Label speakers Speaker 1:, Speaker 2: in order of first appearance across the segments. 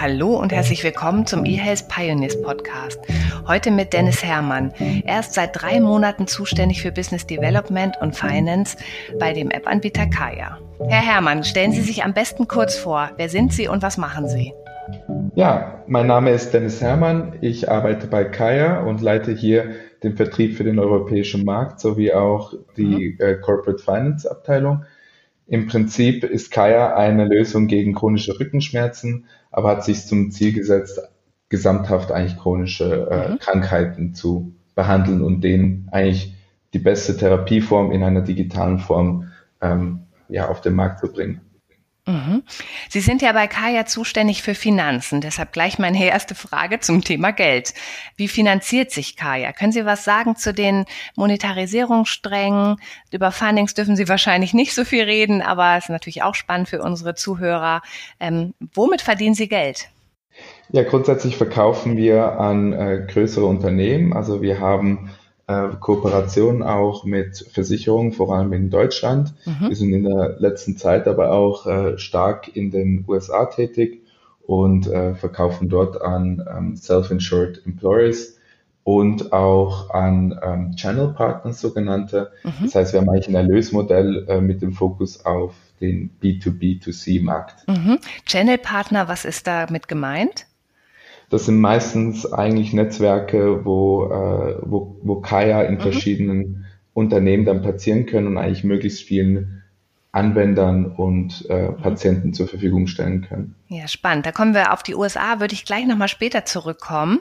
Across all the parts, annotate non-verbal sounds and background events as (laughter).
Speaker 1: Hallo und herzlich willkommen zum eHealth Pioneers Podcast. Heute mit Dennis Herrmann. Er ist seit drei Monaten zuständig für Business Development und Finance bei dem App-Anbieter Kaya. Herr Herrmann, stellen Sie sich am besten kurz vor. Wer sind Sie und was machen Sie?
Speaker 2: Ja, mein Name ist Dennis Herrmann. Ich arbeite bei Kaya und leite hier den Vertrieb für den europäischen Markt sowie auch die mhm. äh, Corporate Finance Abteilung. Im Prinzip ist Kaya eine Lösung gegen chronische Rückenschmerzen, aber hat sich zum Ziel gesetzt, gesamthaft eigentlich chronische äh, mhm. Krankheiten zu behandeln und denen eigentlich die beste Therapieform in einer digitalen Form ähm, ja, auf den Markt zu bringen.
Speaker 1: Mhm. Sie sind ja bei Kaya zuständig für Finanzen. Deshalb gleich meine erste Frage zum Thema Geld. Wie finanziert sich Kaya? Können Sie was sagen zu den Monetarisierungssträngen? Über Fundings dürfen Sie wahrscheinlich nicht so viel reden, aber es ist natürlich auch spannend für unsere Zuhörer. Ähm, womit verdienen Sie Geld?
Speaker 2: Ja, grundsätzlich verkaufen wir an äh, größere Unternehmen. Also wir haben äh, Kooperation auch mit Versicherungen, vor allem in Deutschland. Mhm. Wir sind in der letzten Zeit aber auch äh, stark in den USA tätig und äh, verkaufen dort an ähm, Self-Insured Employers und auch an ähm, Channel Partners sogenannte. Mhm. Das heißt, wir haben eigentlich ein Erlösmodell äh, mit dem Fokus auf den B2B2C-Markt.
Speaker 1: Mhm. Channel Partner, was ist damit gemeint?
Speaker 2: Das sind meistens eigentlich Netzwerke, wo, äh, wo, wo Kaya in mhm. verschiedenen Unternehmen dann platzieren können und eigentlich möglichst vielen Anwendern und äh, mhm. Patienten zur Verfügung stellen können.
Speaker 1: Ja, spannend. Da kommen wir auf die USA, würde ich gleich nochmal später zurückkommen.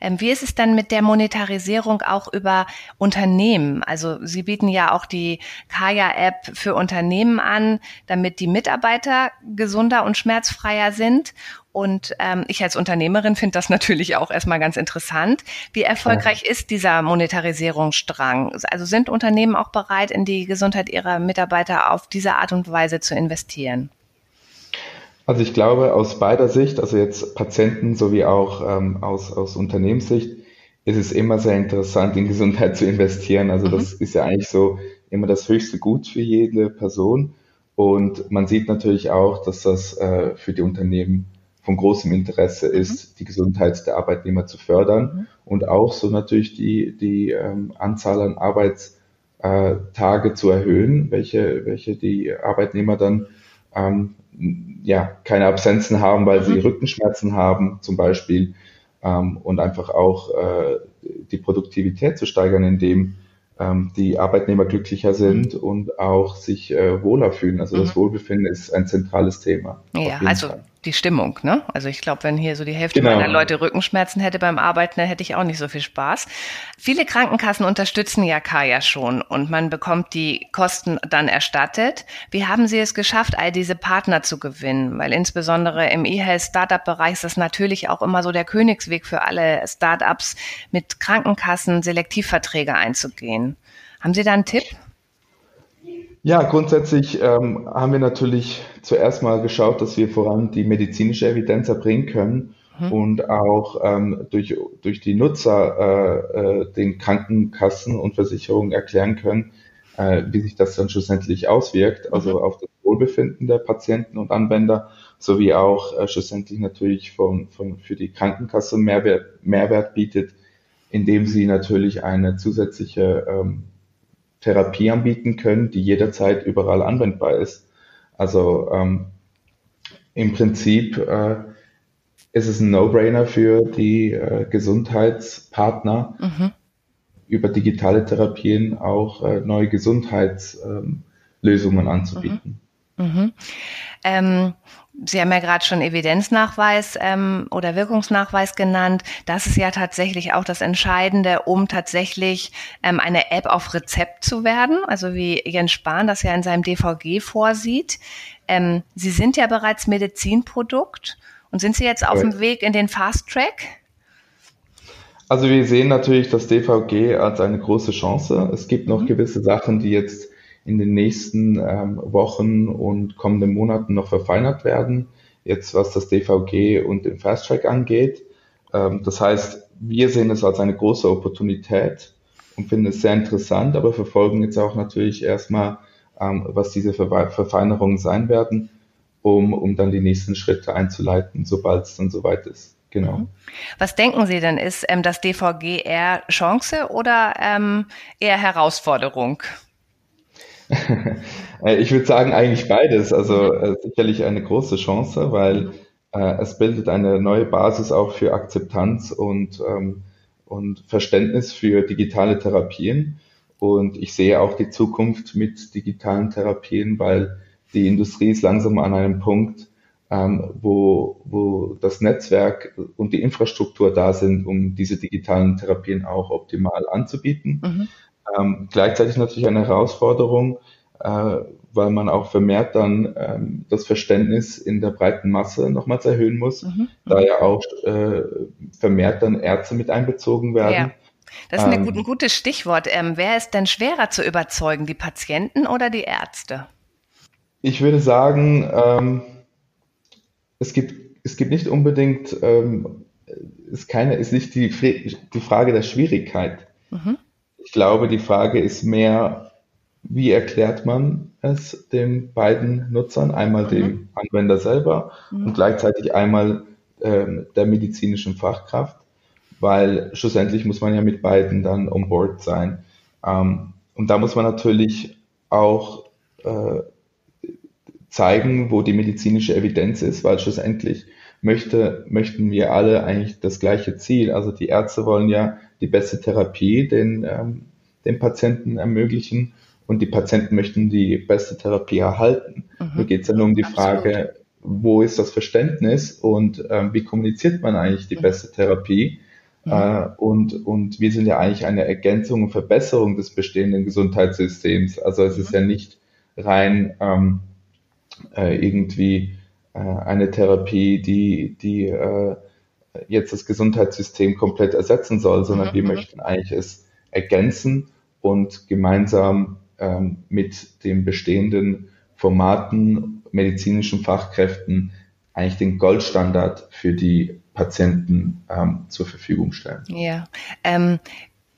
Speaker 1: Ähm, wie ist es dann mit der Monetarisierung auch über Unternehmen? Also Sie bieten ja auch die Kaya-App für Unternehmen an, damit die Mitarbeiter gesunder und schmerzfreier sind. Und ähm, ich als Unternehmerin finde das natürlich auch erstmal ganz interessant. Wie erfolgreich ja. ist dieser Monetarisierungsstrang? Also sind Unternehmen auch bereit, in die Gesundheit ihrer Mitarbeiter auf diese Art und Weise zu investieren?
Speaker 2: Also ich glaube aus beider Sicht, also jetzt Patienten sowie auch ähm, aus, aus Unternehmenssicht, ist es immer sehr interessant, in Gesundheit zu investieren. Also mhm. das ist ja eigentlich so immer das höchste Gut für jede Person. Und man sieht natürlich auch, dass das äh, für die Unternehmen von großem Interesse ist, mhm. die Gesundheit der Arbeitnehmer zu fördern mhm. und auch so natürlich die, die ähm, Anzahl an Arbeitstage zu erhöhen, welche, welche die Arbeitnehmer dann ähm, ja, keine Absenzen haben, weil mhm. sie Rückenschmerzen haben zum Beispiel ähm, und einfach auch äh, die Produktivität zu steigern, indem ähm, die Arbeitnehmer glücklicher sind mhm. und auch sich äh, wohler fühlen. Also das mhm. Wohlbefinden ist ein zentrales Thema.
Speaker 1: Ja, also Fall die Stimmung, ne? Also ich glaube, wenn hier so die Hälfte genau. meiner Leute Rückenschmerzen hätte beim Arbeiten, dann hätte ich auch nicht so viel Spaß. Viele Krankenkassen unterstützen ja Kaya schon und man bekommt die Kosten dann erstattet. Wie haben Sie es geschafft, all diese Partner zu gewinnen? Weil insbesondere im E-Health Startup-Bereich ist das natürlich auch immer so der Königsweg für alle Startups, mit Krankenkassen Selektivverträge einzugehen. Haben Sie da einen Tipp?
Speaker 2: Ja, grundsätzlich ähm, haben wir natürlich zuerst mal geschaut, dass wir voran die medizinische Evidenz erbringen können mhm. und auch ähm, durch, durch die Nutzer äh, äh, den Krankenkassen und Versicherungen erklären können, äh, wie sich das dann schlussendlich auswirkt, also mhm. auf das Wohlbefinden der Patienten und Anwender, sowie auch äh, schlussendlich natürlich von, von, für die Krankenkasse Mehrwert, Mehrwert bietet, indem sie natürlich eine zusätzliche ähm, Therapie anbieten können, die jederzeit überall anwendbar ist. Also ähm, im Prinzip äh, ist es ein No-Brainer für die äh, Gesundheitspartner, mhm. über digitale Therapien auch äh, neue Gesundheitslösungen ähm, anzubieten. Mhm. Mhm.
Speaker 1: Ähm, Sie haben ja gerade schon Evidenznachweis ähm, oder Wirkungsnachweis genannt. Das ist ja tatsächlich auch das Entscheidende, um tatsächlich ähm, eine App auf Rezept zu werden, also wie Jens Spahn das ja in seinem DVG vorsieht. Ähm, Sie sind ja bereits Medizinprodukt und sind Sie jetzt auf ja. dem Weg in den Fast Track?
Speaker 2: Also wir sehen natürlich das DVG als eine große Chance. Es gibt noch mhm. gewisse Sachen, die jetzt in den nächsten ähm, Wochen und kommenden Monaten noch verfeinert werden, jetzt was das DVG und den Fast Track angeht. Ähm, das heißt, wir sehen es als eine große Opportunität und finden es sehr interessant, aber verfolgen jetzt auch natürlich erstmal, ähm, was diese Ver Verfeinerungen sein werden. um, um dann die nächsten Schritte einzuleiten, sobald es dann soweit ist. Genau. Mhm.
Speaker 1: Was denken Sie denn, ist ähm, das DVG eher Chance oder ähm, eher Herausforderung?
Speaker 2: Äh, ich würde sagen eigentlich beides. Also äh, sicherlich eine große Chance, weil äh, es bildet eine neue Basis auch für Akzeptanz und, ähm, und Verständnis für digitale Therapien. Und ich sehe auch die Zukunft mit digitalen Therapien, weil die Industrie ist langsam an einem Punkt, ähm, wo, wo das Netzwerk und die Infrastruktur da sind, um diese digitalen Therapien auch optimal anzubieten. Mhm. Ähm, gleichzeitig natürlich eine Herausforderung, äh, weil man auch vermehrt dann ähm, das Verständnis in der breiten Masse nochmals erhöhen muss, mhm. da ja auch äh, vermehrt dann Ärzte mit einbezogen werden. Ja.
Speaker 1: Das ist ähm, ein gutes Stichwort. Ähm, wer ist denn schwerer zu überzeugen, die Patienten oder die Ärzte?
Speaker 2: Ich würde sagen, ähm, es gibt, es gibt nicht unbedingt, ähm, ist keine, ist nicht die, die Frage der Schwierigkeit. Mhm. Ich glaube, die Frage ist mehr, wie erklärt man es den beiden Nutzern, einmal mhm. dem Anwender selber mhm. und gleichzeitig einmal ähm, der medizinischen Fachkraft, weil schlussendlich muss man ja mit beiden dann on board sein. Ähm, und da muss man natürlich auch äh, zeigen, wo die medizinische Evidenz ist, weil schlussendlich möchte, möchten wir alle eigentlich das gleiche Ziel. Also die Ärzte wollen ja die beste Therapie den, ähm, den Patienten ermöglichen und die Patienten möchten die beste Therapie erhalten. Mhm. Nur geht es ja nur um die Frage, wo ist das Verständnis und ähm, wie kommuniziert man eigentlich die mhm. beste Therapie? Mhm. Äh, und, und wir sind ja eigentlich eine Ergänzung und Verbesserung des bestehenden Gesundheitssystems. Also es ist mhm. ja nicht rein ähm, äh, irgendwie äh, eine Therapie, die, die äh, jetzt das Gesundheitssystem komplett ersetzen soll, sondern mhm. wir mhm. möchten eigentlich es ergänzen und gemeinsam ähm, mit den bestehenden Formaten, medizinischen Fachkräften eigentlich den Goldstandard für die Patienten ähm, zur Verfügung stellen.
Speaker 1: Ja, ähm,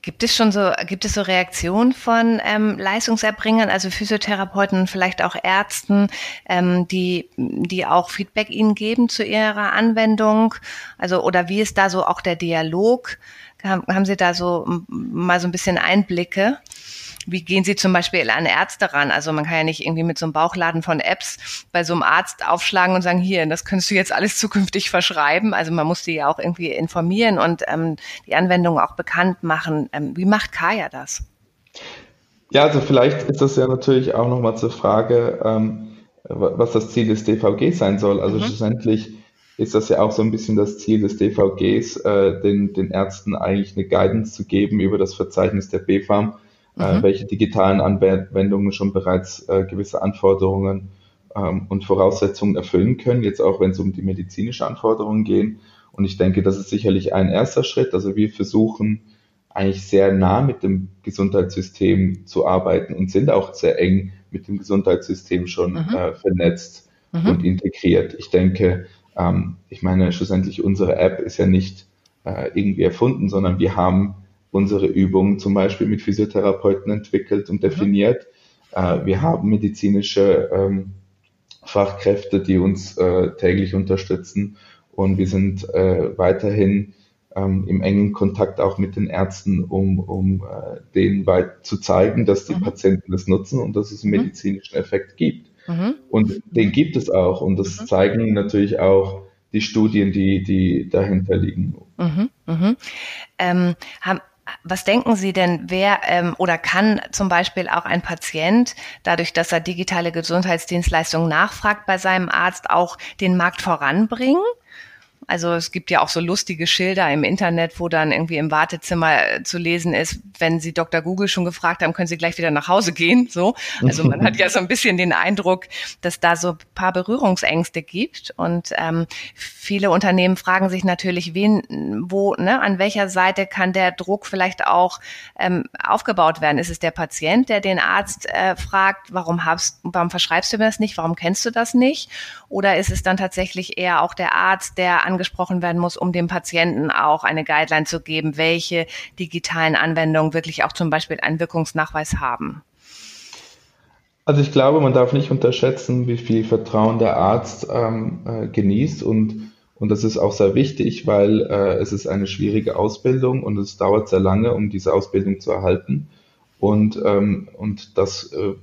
Speaker 1: Gibt es schon so, gibt es so Reaktionen von ähm, Leistungserbringern, also Physiotherapeuten und vielleicht auch Ärzten, ähm, die, die auch Feedback Ihnen geben zu Ihrer Anwendung? Also, oder wie ist da so auch der Dialog? Haben, haben Sie da so mal so ein bisschen Einblicke? Wie gehen Sie zum Beispiel an Ärzte ran? Also man kann ja nicht irgendwie mit so einem Bauchladen von Apps bei so einem Arzt aufschlagen und sagen, hier, das könntest du jetzt alles zukünftig verschreiben. Also man muss die ja auch irgendwie informieren und ähm, die Anwendung auch bekannt machen. Ähm, wie macht Kaya das?
Speaker 2: Ja, also vielleicht ist das ja natürlich auch nochmal zur Frage, ähm, was das Ziel des DVG sein soll. Also mhm. schlussendlich ist das ja auch so ein bisschen das Ziel des DVGs, äh, den, den Ärzten eigentlich eine Guidance zu geben über das Verzeichnis der BFAM mhm. welche digitalen Anwendungen schon bereits äh, gewisse Anforderungen ähm, und Voraussetzungen erfüllen können, jetzt auch wenn es um die medizinische Anforderungen gehen. Und ich denke, das ist sicherlich ein erster Schritt. Also wir versuchen eigentlich sehr nah mit dem Gesundheitssystem zu arbeiten und sind auch sehr eng mit dem Gesundheitssystem schon mhm. äh, vernetzt mhm. und integriert. Ich denke, ähm, ich meine, schlussendlich unsere App ist ja nicht äh, irgendwie erfunden, sondern wir haben unsere Übungen zum Beispiel mit Physiotherapeuten entwickelt und mhm. definiert. Mhm. wir haben medizinische ähm, Fachkräfte, die uns äh, täglich unterstützen und wir sind äh, weiterhin ähm, im engen Kontakt auch mit den Ärzten, um, um äh, denen weit zu zeigen, dass die mhm. Patienten das nutzen und dass es einen mhm. medizinischen Effekt gibt. Mhm. Und den gibt es auch und das mhm. zeigen natürlich auch die Studien, die, die dahinter liegen. Mhm,
Speaker 1: mhm. Ähm, haben, was denken Sie denn, wer ähm, oder kann zum Beispiel auch ein Patient, dadurch, dass er digitale Gesundheitsdienstleistungen nachfragt bei seinem Arzt, auch den Markt voranbringen? Also es gibt ja auch so lustige Schilder im Internet, wo dann irgendwie im Wartezimmer äh, zu lesen ist, wenn Sie Dr. Google schon gefragt haben, können Sie gleich wieder nach Hause gehen. So, also man hat (laughs) ja so ein bisschen den Eindruck, dass da so ein paar Berührungsängste gibt und ähm, viele Unternehmen fragen sich natürlich, wen, wo, ne, an welcher Seite kann der Druck vielleicht auch ähm, aufgebaut werden? Ist es der Patient, der den Arzt äh, fragt, warum hast, warum verschreibst du mir das nicht, warum kennst du das nicht? Oder ist es dann tatsächlich eher auch der Arzt, der an angesprochen werden muss, um dem Patienten auch eine Guideline zu geben, welche digitalen Anwendungen wirklich auch zum Beispiel einen Wirkungsnachweis haben?
Speaker 2: Also ich glaube, man darf nicht unterschätzen, wie viel Vertrauen der Arzt ähm, äh, genießt und, und das ist auch sehr wichtig, weil äh, es ist eine schwierige Ausbildung und es dauert sehr lange, um diese Ausbildung zu erhalten. Und, ähm, und das, äh,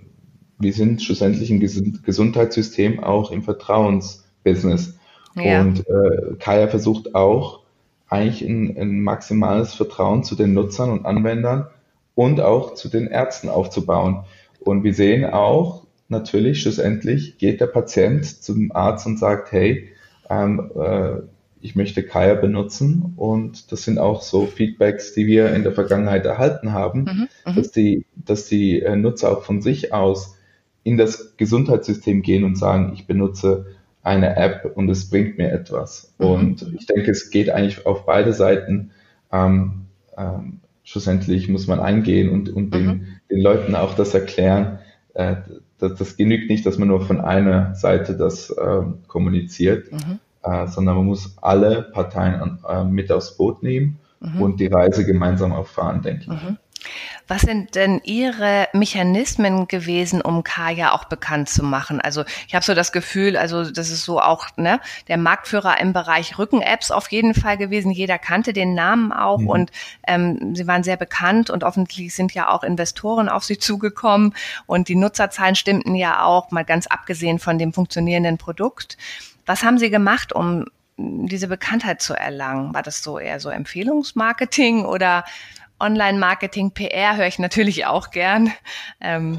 Speaker 2: wir sind schlussendlich im Gesundheitssystem auch im Vertrauensbusiness. Ja. Und äh, Kaya versucht auch, eigentlich ein, ein maximales Vertrauen zu den Nutzern und Anwendern und auch zu den Ärzten aufzubauen. Und wir sehen auch, natürlich, schlussendlich geht der Patient zum Arzt und sagt, hey, ähm, äh, ich möchte Kaya benutzen. Und das sind auch so Feedbacks, die wir in der Vergangenheit erhalten haben, mhm, mhm. dass die, dass die äh, Nutzer auch von sich aus in das Gesundheitssystem gehen und sagen, ich benutze eine App und es bringt mir etwas. Mhm. Und ich denke, es geht eigentlich auf beide Seiten. Ähm, ähm, schlussendlich muss man eingehen und, und den, mhm. den Leuten auch das erklären. Äh, das, das, genügt nicht, dass man nur von einer Seite das äh, kommuniziert, mhm. äh, sondern man muss alle Parteien äh, mit aufs Boot nehmen mhm. und die Reise gemeinsam auch fahren, denke ich.
Speaker 1: Was sind denn Ihre Mechanismen gewesen, um Kaya auch bekannt zu machen? Also ich habe so das Gefühl, also das ist so auch ne, der Marktführer im Bereich Rücken-Apps auf jeden Fall gewesen. Jeder kannte den Namen auch mhm. und ähm, sie waren sehr bekannt und offensichtlich sind ja auch Investoren auf sie zugekommen und die Nutzerzahlen stimmten ja auch, mal ganz abgesehen von dem funktionierenden Produkt. Was haben Sie gemacht, um diese Bekanntheit zu erlangen? War das so eher so Empfehlungsmarketing oder Online-Marketing, PR höre ich natürlich auch gern. Ähm,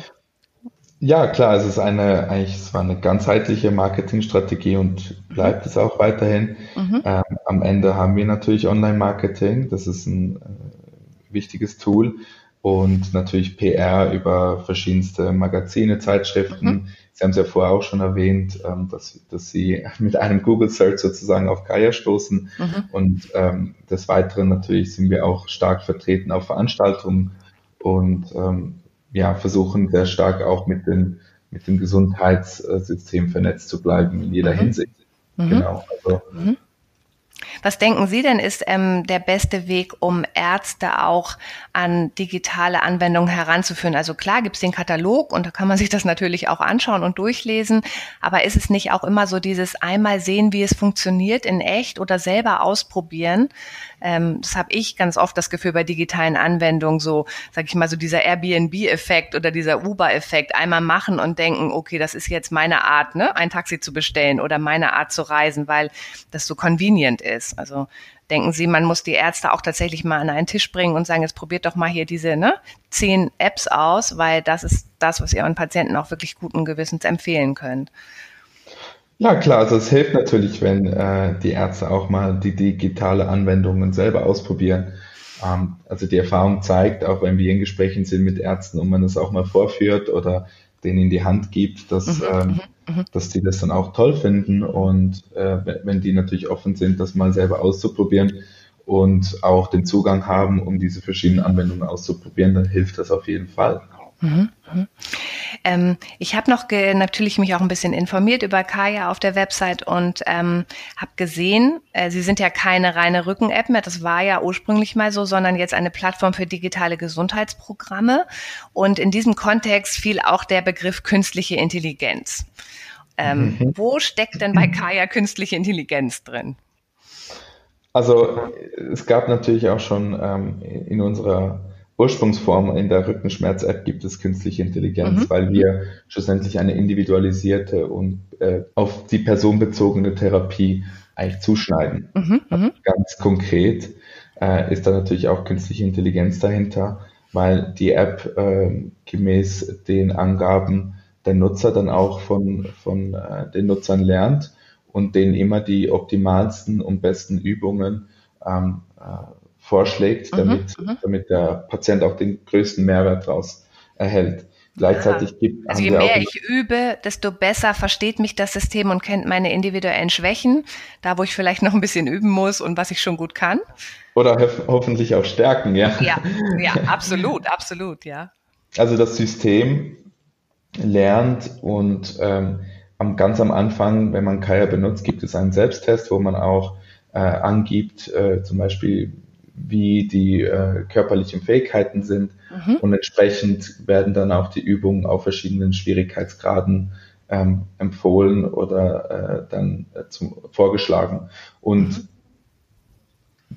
Speaker 2: ja, klar, es ist eine, eigentlich, es war eine ganzheitliche Marketingstrategie und bleibt mhm. es auch weiterhin. Mhm. Ähm, am Ende haben wir natürlich Online-Marketing, das ist ein äh, wichtiges Tool und natürlich PR über verschiedenste Magazine, Zeitschriften. Mhm. Sie haben es ja vorher auch schon erwähnt, ähm, dass, dass Sie (laughs) mit einem Google Search sozusagen auf Kaya stoßen. Mhm. Und ähm, des Weiteren natürlich sind wir auch stark vertreten auf Veranstaltungen und ähm, ja, versuchen sehr stark auch mit, den, mit dem Gesundheitssystem vernetzt zu bleiben in jeder mhm. Hinsicht.
Speaker 1: Mhm. Genau. Also, mhm. Was denken Sie denn ist ähm, der beste Weg, um Ärzte auch an digitale Anwendungen heranzuführen? Also klar gibt es den Katalog und da kann man sich das natürlich auch anschauen und durchlesen, aber ist es nicht auch immer so dieses einmal sehen, wie es funktioniert in echt oder selber ausprobieren? Ähm, das habe ich ganz oft das Gefühl bei digitalen Anwendungen, so, sag ich mal, so dieser Airbnb-Effekt oder dieser Uber-Effekt, einmal machen und denken, okay, das ist jetzt meine Art, ne, ein Taxi zu bestellen oder meine Art zu reisen, weil das so convenient ist. Also denken Sie, man muss die Ärzte auch tatsächlich mal an einen Tisch bringen und sagen, jetzt probiert doch mal hier diese ne, zehn Apps aus, weil das ist das, was ihr euren Patienten auch wirklich guten Gewissens empfehlen könnt.
Speaker 2: Ja, klar, also es hilft natürlich, wenn äh, die Ärzte auch mal die digitale Anwendungen selber ausprobieren. Ähm, also die Erfahrung zeigt, auch wenn wir in Gesprächen sind mit Ärzten und man es auch mal vorführt oder denen in die Hand gibt, dass, mhm, ähm, mhm, mhm. dass die das dann auch toll finden und äh, wenn die natürlich offen sind, das mal selber auszuprobieren und auch den Zugang haben, um diese verschiedenen Anwendungen auszuprobieren, dann hilft das auf jeden Fall. Mhm,
Speaker 1: mhm. Ähm, ich habe noch natürlich mich auch ein bisschen informiert über Kaya auf der Website und ähm, habe gesehen, äh, Sie sind ja keine reine Rücken-App mehr, das war ja ursprünglich mal so, sondern jetzt eine Plattform für digitale Gesundheitsprogramme. Und in diesem Kontext fiel auch der Begriff künstliche Intelligenz. Ähm, mhm. Wo steckt denn bei Kaya künstliche Intelligenz drin?
Speaker 2: Also es gab natürlich auch schon ähm, in unserer Ursprungsform in der Rückenschmerz-App gibt es künstliche Intelligenz, mhm. weil wir schlussendlich eine individualisierte und äh, auf die Person bezogene Therapie eigentlich zuschneiden. Mhm. Also ganz konkret äh, ist da natürlich auch künstliche Intelligenz dahinter, weil die App äh, gemäß den Angaben der Nutzer dann auch von, von äh, den Nutzern lernt und denen immer die optimalsten und besten Übungen ähm, äh, vorschlägt, mhm, damit, mhm, damit der Patient auch den größten Mehrwert daraus erhält. Gleichzeitig ja. gibt
Speaker 1: Also je mehr ich übe, desto besser versteht mich das System und kennt meine individuellen Schwächen, da wo ich vielleicht noch ein bisschen üben muss und was ich schon gut kann.
Speaker 2: Oder ho hoffentlich auch stärken, ja.
Speaker 1: Ja, ja, (laughs) absolut, absolut, ja.
Speaker 2: Also das System lernt und ähm, ganz am Anfang, wenn man Kaya benutzt, gibt es einen Selbsttest, wo man auch äh, angibt, äh, zum Beispiel wie die äh, körperlichen Fähigkeiten sind mhm. und entsprechend werden dann auch die Übungen auf verschiedenen Schwierigkeitsgraden ähm, empfohlen oder äh, dann äh, zum, vorgeschlagen. Und mhm.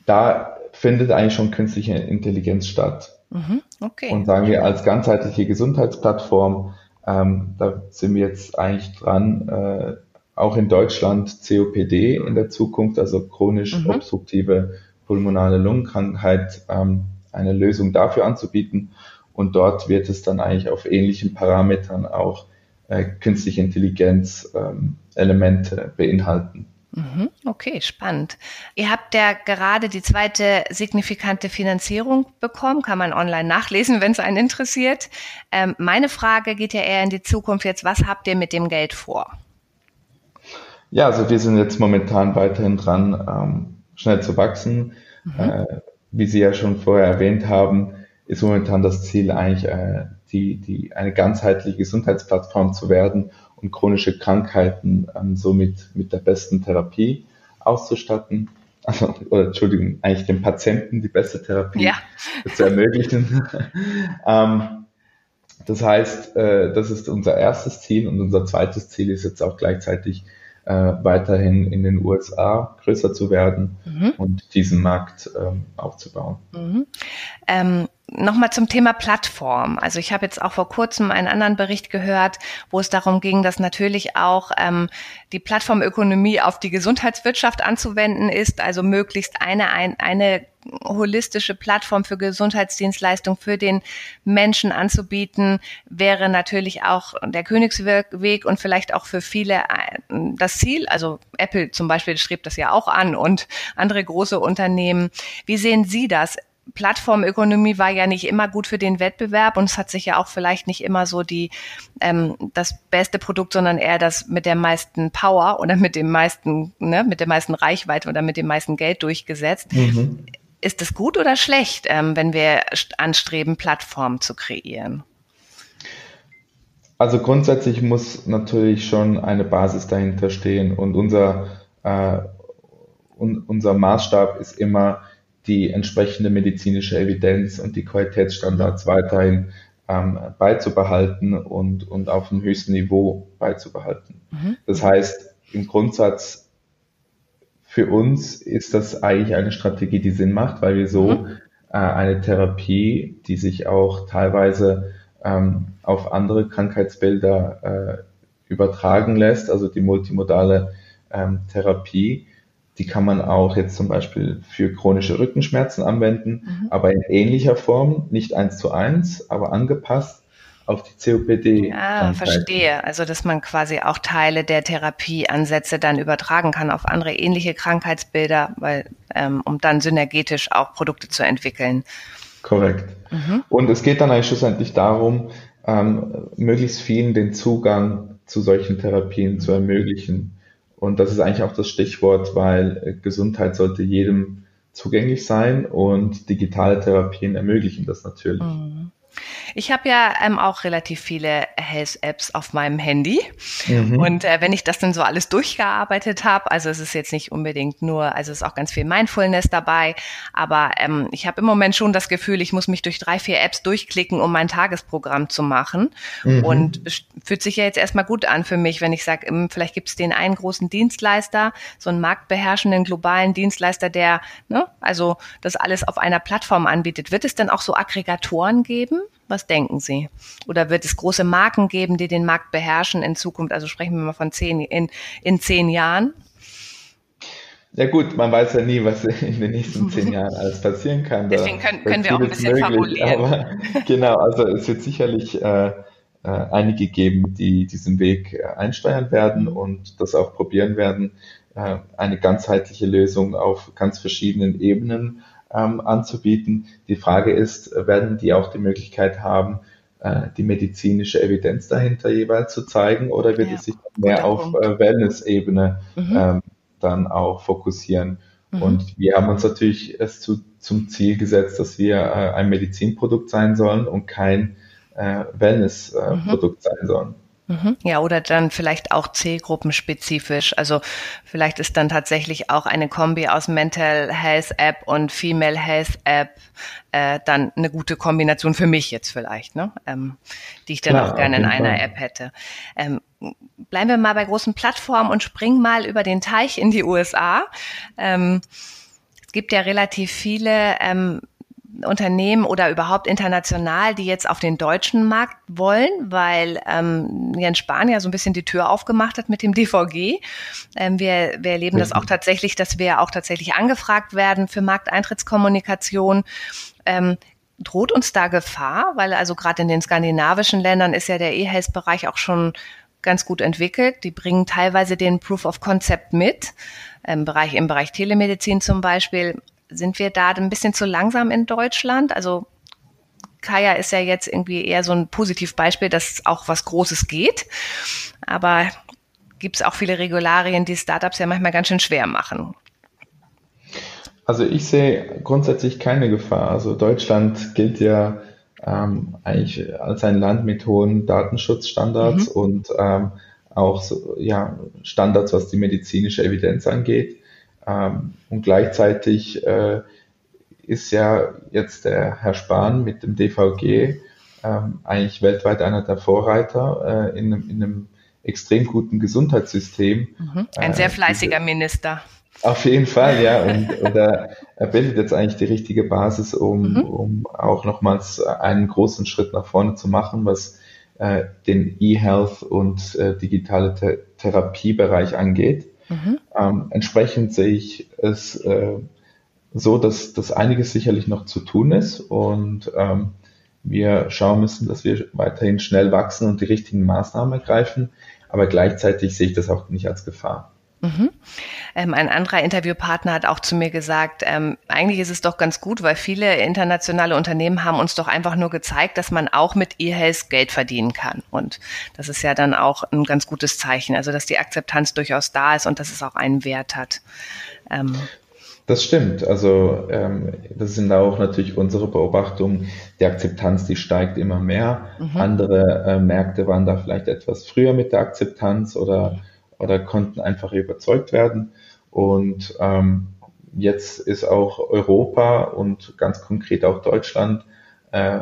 Speaker 2: da findet eigentlich schon künstliche Intelligenz statt. Mhm. Okay. Und sagen wir als ganzheitliche Gesundheitsplattform, ähm, da sind wir jetzt eigentlich dran, äh, auch in Deutschland COPD in der Zukunft, also chronisch mhm. obstruktive pulmonale Lungenkrankheit, ähm, eine Lösung dafür anzubieten. Und dort wird es dann eigentlich auf ähnlichen Parametern auch äh, künstliche Intelligenz ähm, Elemente beinhalten.
Speaker 1: Mhm, okay, spannend. Ihr habt ja gerade die zweite signifikante Finanzierung bekommen, kann man online nachlesen, (laughs) wenn es einen interessiert. Ähm, meine Frage geht ja eher in die Zukunft jetzt. Was habt ihr mit dem Geld vor?
Speaker 2: Ja, also wir sind jetzt momentan weiterhin dran, ähm, schnell zu wachsen. Mhm. Äh, wie Sie ja schon vorher erwähnt haben, ist momentan das Ziel eigentlich, äh, die, die, eine ganzheitliche Gesundheitsplattform zu werden und chronische Krankheiten ähm, somit mit der besten Therapie auszustatten. Also, oder Entschuldigung, eigentlich den Patienten die beste Therapie ja. (laughs) zu ermöglichen. (laughs) ähm, das heißt, äh, das ist unser erstes Ziel und unser zweites Ziel ist jetzt auch gleichzeitig äh, weiterhin in den USA größer zu werden mhm. und diesen Markt ähm, aufzubauen. Mhm.
Speaker 1: Ähm, Nochmal zum Thema Plattform. Also ich habe jetzt auch vor kurzem einen anderen Bericht gehört, wo es darum ging, dass natürlich auch ähm, die Plattformökonomie auf die Gesundheitswirtschaft anzuwenden ist, also möglichst eine, ein, eine holistische Plattform für Gesundheitsdienstleistung für den Menschen anzubieten, wäre natürlich auch der Königsweg und vielleicht auch für viele äh, das Ziel. Also Apple zum Beispiel strebt das ja auch an und andere große Unternehmen. Wie sehen Sie das? Plattformökonomie war ja nicht immer gut für den Wettbewerb und es hat sich ja auch vielleicht nicht immer so die ähm, das beste Produkt, sondern eher das mit der meisten Power oder mit dem meisten, ne, mit der meisten Reichweite oder mit dem meisten Geld durchgesetzt. Mhm. Ist es gut oder schlecht, ähm, wenn wir anstreben, Plattformen zu kreieren?
Speaker 2: Also grundsätzlich muss natürlich schon eine Basis dahinter stehen und unser, äh, un, unser Maßstab ist immer, die entsprechende medizinische Evidenz und die Qualitätsstandards weiterhin ähm, beizubehalten und, und auf dem höchsten Niveau beizubehalten. Mhm. Das heißt, im Grundsatz für uns ist das eigentlich eine Strategie, die Sinn macht, weil wir so mhm. äh, eine Therapie, die sich auch teilweise ähm, auf andere Krankheitsbilder äh, übertragen lässt, also die multimodale ähm, Therapie, die kann man auch jetzt zum Beispiel für chronische Rückenschmerzen anwenden, mhm. aber in ähnlicher Form, nicht eins zu eins, aber angepasst auf die COPD.
Speaker 1: Ah, verstehe. Also, dass man quasi auch Teile der Therapieansätze dann übertragen kann auf andere ähnliche Krankheitsbilder, weil, ähm, um dann synergetisch auch Produkte zu entwickeln.
Speaker 2: Korrekt. Mhm. Und es geht dann eigentlich schlussendlich darum, ähm, möglichst vielen den Zugang zu solchen Therapien zu ermöglichen. Und das ist eigentlich auch das Stichwort, weil äh, Gesundheit sollte jedem zugänglich sein und digitale Therapien ermöglichen das natürlich. Mhm.
Speaker 1: Ich habe ja ähm, auch relativ viele Health-Apps auf meinem Handy. Mhm. Und äh, wenn ich das dann so alles durchgearbeitet habe, also es ist jetzt nicht unbedingt nur, also es ist auch ganz viel Mindfulness dabei, aber ähm, ich habe im Moment schon das Gefühl, ich muss mich durch drei, vier Apps durchklicken, um mein Tagesprogramm zu machen. Mhm. Und es fühlt sich ja jetzt erstmal gut an für mich, wenn ich sage, ähm, vielleicht gibt es den einen großen Dienstleister, so einen marktbeherrschenden globalen Dienstleister, der ne, also das alles auf einer Plattform anbietet. Wird es dann auch so Aggregatoren geben? Was denken Sie? Oder wird es große Marken geben, die den Markt beherrschen in Zukunft? Also sprechen wir mal von zehn, in, in zehn Jahren.
Speaker 2: Ja gut, man weiß ja nie, was in den nächsten zehn (laughs) Jahren alles passieren kann.
Speaker 1: Deswegen können, können wir auch ein bisschen möglich, fabulieren.
Speaker 2: Aber, (laughs) genau, also es wird sicherlich äh, äh, einige geben, die diesen Weg äh, einsteuern werden und das auch probieren werden, äh, eine ganzheitliche Lösung auf ganz verschiedenen Ebenen ähm, anzubieten. Die Frage ist, werden die auch die Möglichkeit haben, äh, die medizinische Evidenz dahinter jeweils zu zeigen oder wird ja, es sich mehr auf äh, Wellness-Ebene mhm. ähm, dann auch fokussieren? Mhm. Und wir haben uns natürlich es zu, zum Ziel gesetzt, dass wir äh, ein Medizinprodukt sein sollen und kein äh, Wellness-Produkt mhm. sein sollen.
Speaker 1: Mhm. Ja, oder dann vielleicht auch Zielgruppenspezifisch. Also vielleicht ist dann tatsächlich auch eine Kombi aus Mental Health App und Female Health App äh, dann eine gute Kombination für mich jetzt vielleicht, ne? Ähm, die ich dann Klar, auch gerne in einer Fall. App hätte. Ähm, bleiben wir mal bei großen Plattformen und springen mal über den Teich in die USA. Ähm, es gibt ja relativ viele ähm, Unternehmen oder überhaupt international, die jetzt auf den deutschen Markt wollen, weil ähm, Jens Spahn ja so ein bisschen die Tür aufgemacht hat mit dem DVG. Ähm, wir, wir erleben das auch tatsächlich, dass wir auch tatsächlich angefragt werden für Markteintrittskommunikation. Ähm, droht uns da Gefahr? Weil also gerade in den skandinavischen Ländern ist ja der E-Health-Bereich auch schon ganz gut entwickelt. Die bringen teilweise den Proof of Concept mit. Im Bereich, im Bereich Telemedizin zum Beispiel sind wir da ein bisschen zu langsam in Deutschland? Also Kaya ist ja jetzt irgendwie eher so ein Positivbeispiel, dass auch was Großes geht. Aber gibt es auch viele Regularien, die Startups ja manchmal ganz schön schwer machen.
Speaker 2: Also ich sehe grundsätzlich keine Gefahr. Also Deutschland gilt ja ähm, eigentlich als ein Land mit hohen Datenschutzstandards mhm. und ähm, auch so, ja, Standards, was die medizinische Evidenz angeht. Ähm, und gleichzeitig äh, ist ja jetzt der Herr Spahn mit dem DVG ähm, eigentlich weltweit einer der Vorreiter äh, in, einem, in einem extrem guten Gesundheitssystem.
Speaker 1: Mhm. Ein sehr äh, fleißiger äh, Minister.
Speaker 2: Auf jeden Fall, ja. (laughs) Und, und er, er, bildet jetzt eigentlich die richtige Basis, um, mhm. um auch nochmals einen großen Schritt nach vorne zu machen, was äh, den E-Health und äh, digitale Th Therapiebereich angeht. Mhm. Ähm, entsprechend sehe ich es äh, so, dass, dass einiges sicherlich noch zu tun ist und ähm, wir schauen müssen, dass wir weiterhin schnell wachsen und die richtigen Maßnahmen ergreifen. Aber gleichzeitig sehe ich das auch nicht als Gefahr.
Speaker 1: Mhm. Ähm, ein anderer Interviewpartner hat auch zu mir gesagt, ähm, eigentlich ist es doch ganz gut, weil viele internationale Unternehmen haben uns doch einfach nur gezeigt, dass man auch mit E-Health Geld verdienen kann. Und das ist ja dann auch ein ganz gutes Zeichen, also dass die Akzeptanz durchaus da ist und dass es auch einen Wert hat.
Speaker 2: Ähm, das stimmt. Also ähm, das sind auch natürlich unsere Beobachtungen. Die Akzeptanz, die steigt immer mehr. Mhm. Andere äh, Märkte waren da vielleicht etwas früher mit der Akzeptanz oder oder konnten einfach überzeugt werden. Und ähm, jetzt ist auch Europa und ganz konkret auch Deutschland äh,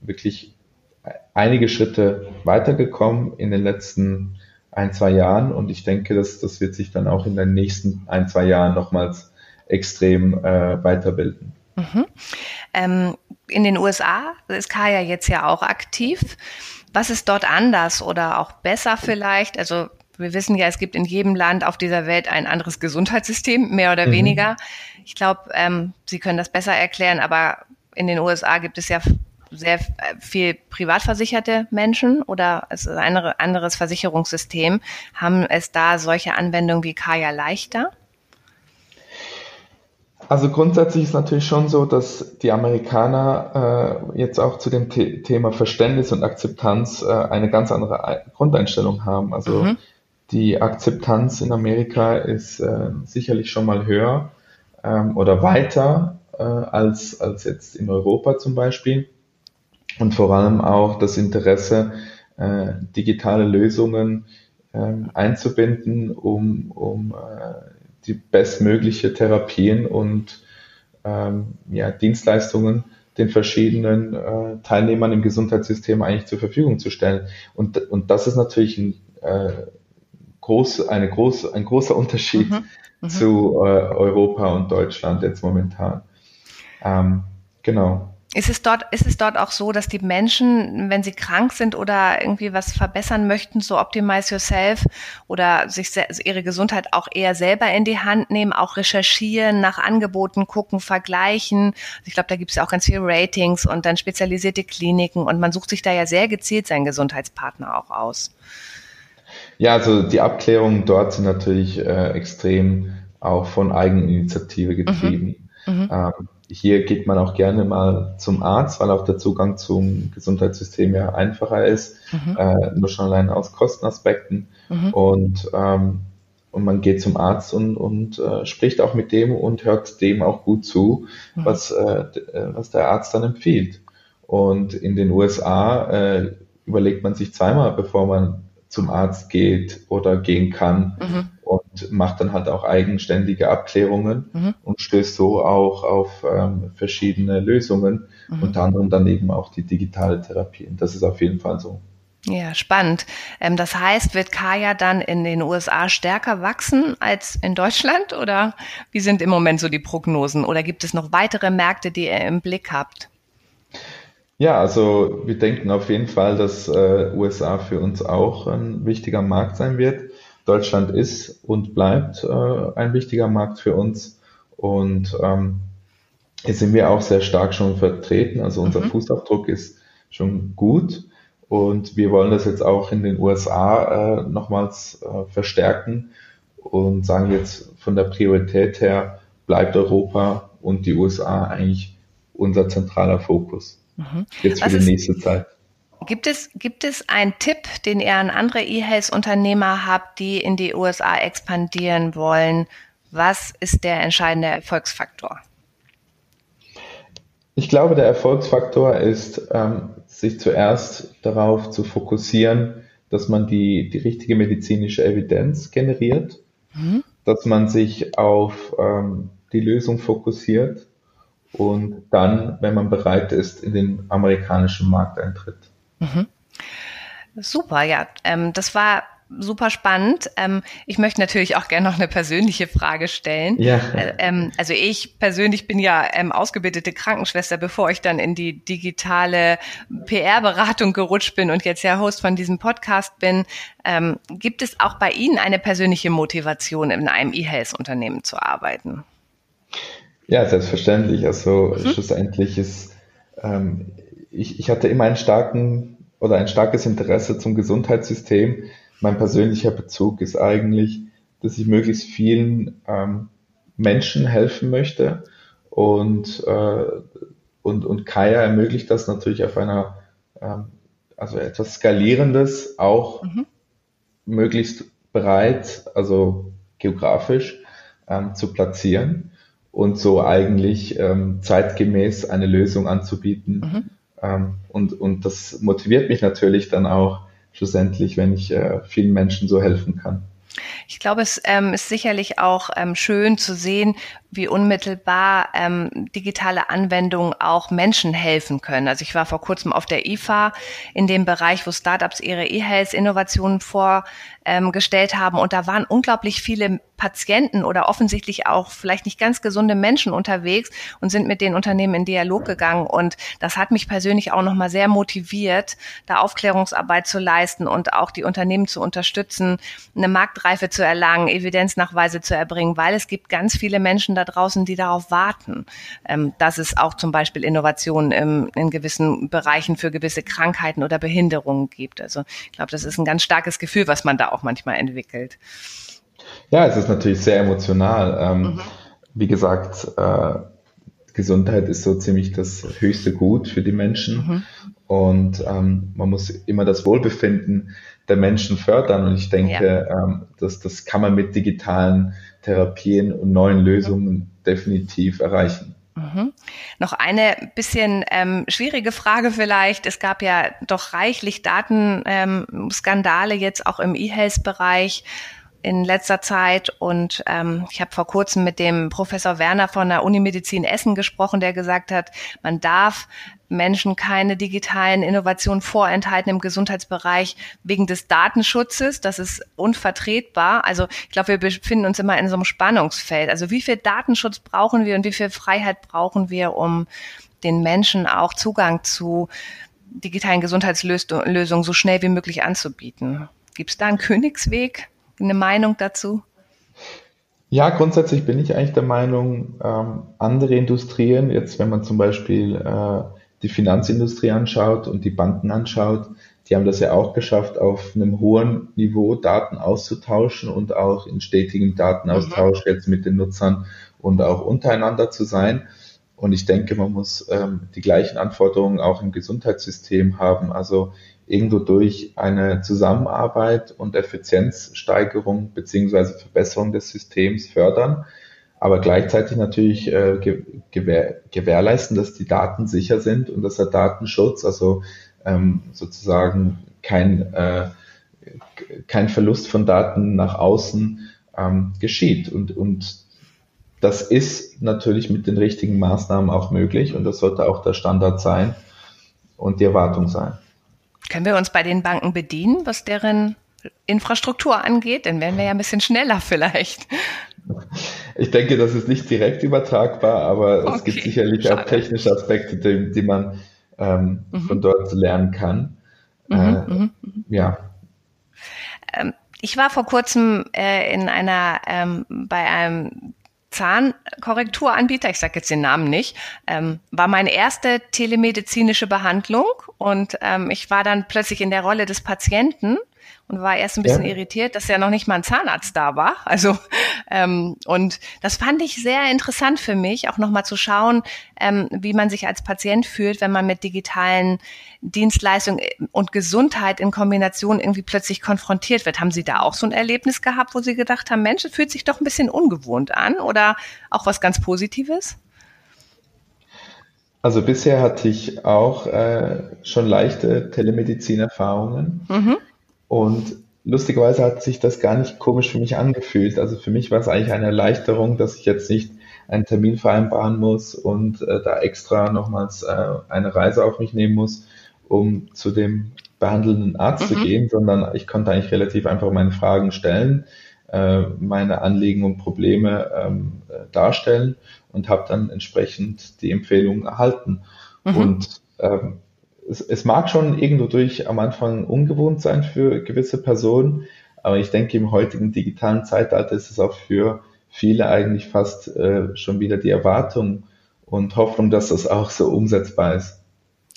Speaker 2: wirklich einige Schritte weitergekommen in den letzten ein, zwei Jahren. Und ich denke, dass das wird sich dann auch in den nächsten ein, zwei Jahren nochmals extrem äh, weiterbilden. Mhm.
Speaker 1: Ähm, in den USA ist Kaya jetzt ja auch aktiv. Was ist dort anders oder auch besser vielleicht? Also wir wissen ja, es gibt in jedem Land auf dieser Welt ein anderes Gesundheitssystem, mehr oder mhm. weniger. Ich glaube, ähm, Sie können das besser erklären, aber in den USA gibt es ja sehr viel privatversicherte Menschen oder es ist ein anderes Versicherungssystem. Haben es da solche Anwendungen wie Kaya leichter?
Speaker 2: Also grundsätzlich ist natürlich schon so, dass die Amerikaner äh, jetzt auch zu dem The Thema Verständnis und Akzeptanz äh, eine ganz andere Grundeinstellung haben. Also mhm. Die Akzeptanz in Amerika ist äh, sicherlich schon mal höher ähm, oder weiter äh, als, als jetzt in Europa zum Beispiel. Und vor allem auch das Interesse, äh, digitale Lösungen ähm, einzubinden, um, um äh, die bestmögliche Therapien und ähm, ja, Dienstleistungen den verschiedenen äh, Teilnehmern im Gesundheitssystem eigentlich zur Verfügung zu stellen. Und, und das ist natürlich ein äh, groß, eine groß, ein großer Unterschied mhm. Mhm. zu äh, Europa und Deutschland jetzt momentan. Ähm, genau.
Speaker 1: Ist es dort, ist es dort auch so, dass die Menschen, wenn sie krank sind oder irgendwie was verbessern möchten, so optimize yourself oder sich ihre Gesundheit auch eher selber in die Hand nehmen, auch recherchieren, nach Angeboten gucken, vergleichen. Ich glaube, da gibt es ja auch ganz viele Ratings und dann spezialisierte Kliniken und man sucht sich da ja sehr gezielt seinen Gesundheitspartner auch aus.
Speaker 2: Ja, also die Abklärungen dort sind natürlich äh, extrem auch von Eigeninitiative mhm. getrieben. Mhm. Ähm, hier geht man auch gerne mal zum Arzt, weil auch der Zugang zum Gesundheitssystem ja einfacher ist, mhm. äh, nur schon allein aus Kostenaspekten. Mhm. Und, ähm, und man geht zum Arzt und, und äh, spricht auch mit dem und hört dem auch gut zu, mhm. was, äh, äh was der Arzt dann empfiehlt. Und in den USA äh, überlegt man sich zweimal, bevor man zum Arzt geht oder gehen kann mhm. und macht dann halt auch eigenständige Abklärungen mhm. und stößt so auch auf ähm, verschiedene Lösungen, mhm. unter anderem dann eben auch die digitale Therapie. Das ist auf jeden Fall so.
Speaker 1: Ja, spannend. Ähm, das heißt, wird Kaya dann in den USA stärker wachsen als in Deutschland oder wie sind im Moment so die Prognosen oder gibt es noch weitere Märkte, die ihr im Blick habt?
Speaker 2: Ja, also wir denken auf jeden Fall, dass äh, USA für uns auch ein wichtiger Markt sein wird. Deutschland ist und bleibt äh, ein wichtiger Markt für uns und ähm, hier sind wir auch sehr stark schon vertreten. Also unser mhm. Fußabdruck ist schon gut und wir wollen das jetzt auch in den USA äh, nochmals äh, verstärken und sagen jetzt von der Priorität her bleibt Europa und die USA eigentlich unser zentraler Fokus. Mhm. Jetzt für Was die ist, nächste Zeit.
Speaker 1: Gibt es, gibt es einen Tipp, den ihr an andere E-Health-Unternehmer habt, die in die USA expandieren wollen? Was ist der entscheidende Erfolgsfaktor?
Speaker 2: Ich glaube, der Erfolgsfaktor ist, ähm, sich zuerst darauf zu fokussieren, dass man die, die richtige medizinische Evidenz generiert, mhm. dass man sich auf ähm, die Lösung fokussiert und dann, wenn man bereit ist, in den amerikanischen Markt eintritt. Mhm.
Speaker 1: Super, ja. Ähm, das war super spannend. Ähm, ich möchte natürlich auch gerne noch eine persönliche Frage stellen. Ja. Äh, ähm, also ich persönlich bin ja ähm, ausgebildete Krankenschwester, bevor ich dann in die digitale PR-Beratung gerutscht bin und jetzt ja Host von diesem Podcast bin. Ähm, gibt es auch bei Ihnen eine persönliche Motivation, in einem E-Health-Unternehmen zu arbeiten?
Speaker 2: Ja, selbstverständlich. Also mhm. schlussendlich ist, ähm, ich, ich hatte immer einen starken oder ein starkes Interesse zum Gesundheitssystem. Mein persönlicher Bezug ist eigentlich, dass ich möglichst vielen ähm, Menschen helfen möchte und, äh, und, und Kaya ermöglicht das natürlich auf einer, ähm, also etwas Skalierendes, auch mhm. möglichst breit, also geografisch ähm, zu platzieren und so eigentlich ähm, zeitgemäß eine Lösung anzubieten. Mhm. Ähm, und, und das motiviert mich natürlich dann auch schlussendlich, wenn ich äh, vielen Menschen so helfen kann.
Speaker 1: Ich glaube, es ähm, ist sicherlich auch ähm, schön zu sehen, wie unmittelbar ähm, digitale Anwendungen auch Menschen helfen können. Also ich war vor kurzem auf der IFA in dem Bereich, wo Startups ihre E-Health-Innovationen vorgestellt haben. Und da waren unglaublich viele Patienten oder offensichtlich auch vielleicht nicht ganz gesunde Menschen unterwegs und sind mit den Unternehmen in Dialog gegangen. Und das hat mich persönlich auch nochmal sehr motiviert, da Aufklärungsarbeit zu leisten und auch die Unternehmen zu unterstützen, eine Marktreife zu erlangen, Evidenznachweise zu erbringen, weil es gibt ganz viele Menschen da draußen, die darauf warten, ähm, dass es auch zum Beispiel Innovationen in gewissen Bereichen für gewisse Krankheiten oder Behinderungen gibt. Also ich glaube, das ist ein ganz starkes Gefühl, was man da auch manchmal entwickelt.
Speaker 2: Ja, es ist natürlich sehr emotional. Ähm, mhm. Wie gesagt, äh, Gesundheit ist so ziemlich das höchste Gut für die Menschen. Mhm. Und ähm, man muss immer das Wohlbefinden der Menschen fördern. Und ich denke, ja. ähm, dass das kann man mit digitalen Therapien und neuen Lösungen definitiv erreichen.
Speaker 1: Mhm. Noch eine bisschen ähm, schwierige Frage vielleicht. Es gab ja doch reichlich Datenskandale ähm, jetzt auch im E-Health-Bereich in letzter Zeit und ähm, ich habe vor kurzem mit dem Professor Werner von der Unimedizin Essen gesprochen, der gesagt hat, man darf Menschen keine digitalen Innovationen vorenthalten im Gesundheitsbereich wegen des Datenschutzes. Das ist unvertretbar. Also ich glaube, wir befinden uns immer in so einem Spannungsfeld. Also wie viel Datenschutz brauchen wir und wie viel Freiheit brauchen wir, um den Menschen auch Zugang zu digitalen Gesundheitslösungen so schnell wie möglich anzubieten? Gibt es da einen Königsweg? eine Meinung dazu?
Speaker 2: Ja, grundsätzlich bin ich eigentlich der Meinung, ähm, andere Industrien, jetzt wenn man zum Beispiel äh, die Finanzindustrie anschaut und die Banken anschaut, die haben das ja auch geschafft, auf einem hohen Niveau Daten auszutauschen und auch in stetigem Datenaustausch mhm. jetzt mit den Nutzern und auch untereinander zu sein. Und ich denke, man muss ähm, die gleichen Anforderungen auch im Gesundheitssystem haben. Also irgendwo durch eine Zusammenarbeit und Effizienzsteigerung beziehungsweise Verbesserung des Systems fördern, aber gleichzeitig natürlich äh, gewähr, gewährleisten, dass die Daten sicher sind und dass der Datenschutz, also ähm, sozusagen kein, äh, kein Verlust von Daten nach außen ähm, geschieht. Und, und das ist natürlich mit den richtigen Maßnahmen auch möglich und das sollte auch der Standard sein und die Erwartung sein.
Speaker 1: Können wir uns bei den Banken bedienen, was deren Infrastruktur angeht? Dann wären wir ja ein bisschen schneller vielleicht. (laughs)
Speaker 2: Ich denke, das ist nicht direkt übertragbar, aber okay, es gibt sicherlich schade. auch technische Aspekte, die, die man ähm, mhm. von dort lernen kann. Mhm, äh, mhm, mhm. ja.
Speaker 1: Ähm, ich war vor kurzem äh, in einer ähm, bei einem Zahnkorrekturanbieter, ich sage jetzt den Namen nicht, ähm, war meine erste telemedizinische Behandlung und ähm, ich war dann plötzlich in der Rolle des Patienten und war erst ein bisschen ja. irritiert, dass ja noch nicht mal ein Zahnarzt da war. Also ähm, und das fand ich sehr interessant für mich, auch nochmal zu schauen, ähm, wie man sich als Patient fühlt, wenn man mit digitalen Dienstleistungen und Gesundheit in Kombination irgendwie plötzlich konfrontiert wird. Haben Sie da auch so ein Erlebnis gehabt, wo Sie gedacht haben, Mensch, es fühlt sich doch ein bisschen ungewohnt an oder auch was ganz Positives?
Speaker 2: Also bisher hatte ich auch äh, schon leichte Telemedizin-Erfahrungen. Mhm. Und lustigerweise hat sich das gar nicht komisch für mich angefühlt. Also für mich war es eigentlich eine Erleichterung, dass ich jetzt nicht einen Termin vereinbaren muss und äh, da extra nochmals äh, eine Reise auf mich nehmen muss, um zu dem behandelnden Arzt mhm. zu gehen, sondern ich konnte eigentlich relativ einfach meine Fragen stellen, äh, meine Anliegen und Probleme ähm, äh, darstellen und habe dann entsprechend die Empfehlungen erhalten. Mhm. Und ähm, es, es mag schon irgendwo durch am Anfang ungewohnt sein für gewisse Personen, aber ich denke, im heutigen digitalen Zeitalter ist es auch für viele eigentlich fast äh, schon wieder die Erwartung und Hoffnung, dass das auch so umsetzbar ist.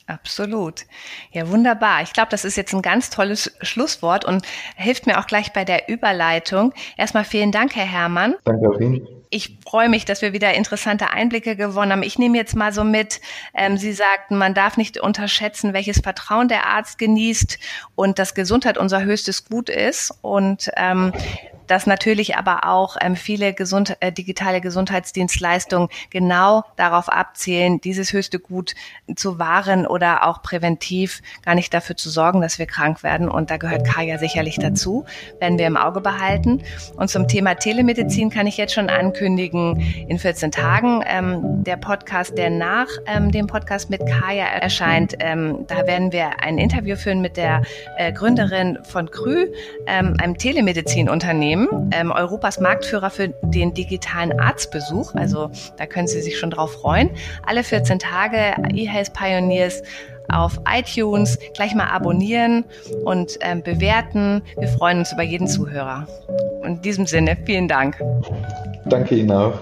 Speaker 1: Absolut. Ja, wunderbar. Ich glaube, das ist jetzt ein ganz tolles Schlusswort und hilft mir auch gleich bei der Überleitung. Erstmal vielen Dank, Herr Herrmann.
Speaker 2: Danke auch Ihnen.
Speaker 1: Ich freue mich, dass wir wieder interessante Einblicke gewonnen haben. Ich nehme jetzt mal so mit, ähm, Sie sagten, man darf nicht unterschätzen, welches Vertrauen der Arzt genießt und dass Gesundheit unser höchstes Gut ist. Und ähm, dass natürlich aber auch ähm, viele gesund, äh, digitale Gesundheitsdienstleistungen genau darauf abzielen, dieses höchste Gut zu wahren oder auch präventiv gar nicht dafür zu sorgen, dass wir krank werden. Und da gehört Kaya sicherlich dazu, werden wir im Auge behalten. Und zum Thema Telemedizin kann ich jetzt schon ankündigen, in 14 Tagen ähm, der Podcast, der nach ähm, dem Podcast mit Kaya erscheint, ähm, da werden wir ein Interview führen mit der äh, Gründerin von Krü, ähm, einem Telemedizinunternehmen Unternehmen, ähm, Europas Marktführer für den digitalen Arztbesuch. Also da können Sie sich schon drauf freuen. Alle 14 Tage eHealth Pioneers auf iTunes gleich mal abonnieren und ähm, bewerten. Wir freuen uns über jeden Zuhörer. in diesem Sinne, vielen Dank.
Speaker 2: Danke Ihnen auch.